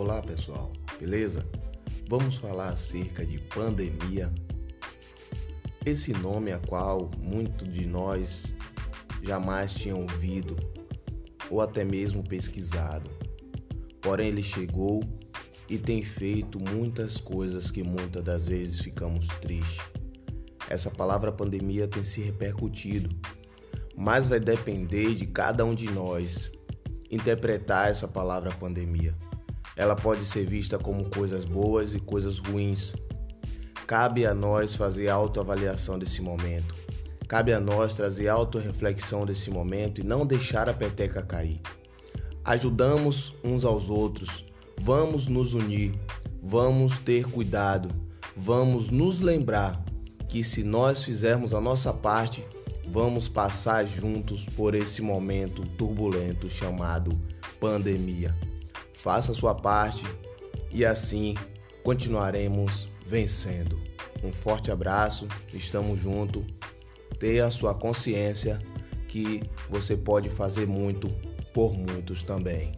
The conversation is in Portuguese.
Olá pessoal, beleza? Vamos falar acerca de pandemia. Esse nome a qual muitos de nós jamais tinham ouvido ou até mesmo pesquisado. Porém, ele chegou e tem feito muitas coisas que muitas das vezes ficamos tristes. Essa palavra pandemia tem se repercutido, mas vai depender de cada um de nós interpretar essa palavra pandemia. Ela pode ser vista como coisas boas e coisas ruins. Cabe a nós fazer autoavaliação desse momento. Cabe a nós trazer autorreflexão desse momento e não deixar a peteca cair. Ajudamos uns aos outros, vamos nos unir, vamos ter cuidado, vamos nos lembrar que se nós fizermos a nossa parte, vamos passar juntos por esse momento turbulento chamado pandemia. Faça a sua parte e assim continuaremos vencendo. Um forte abraço, estamos juntos. Tenha a sua consciência que você pode fazer muito por muitos também.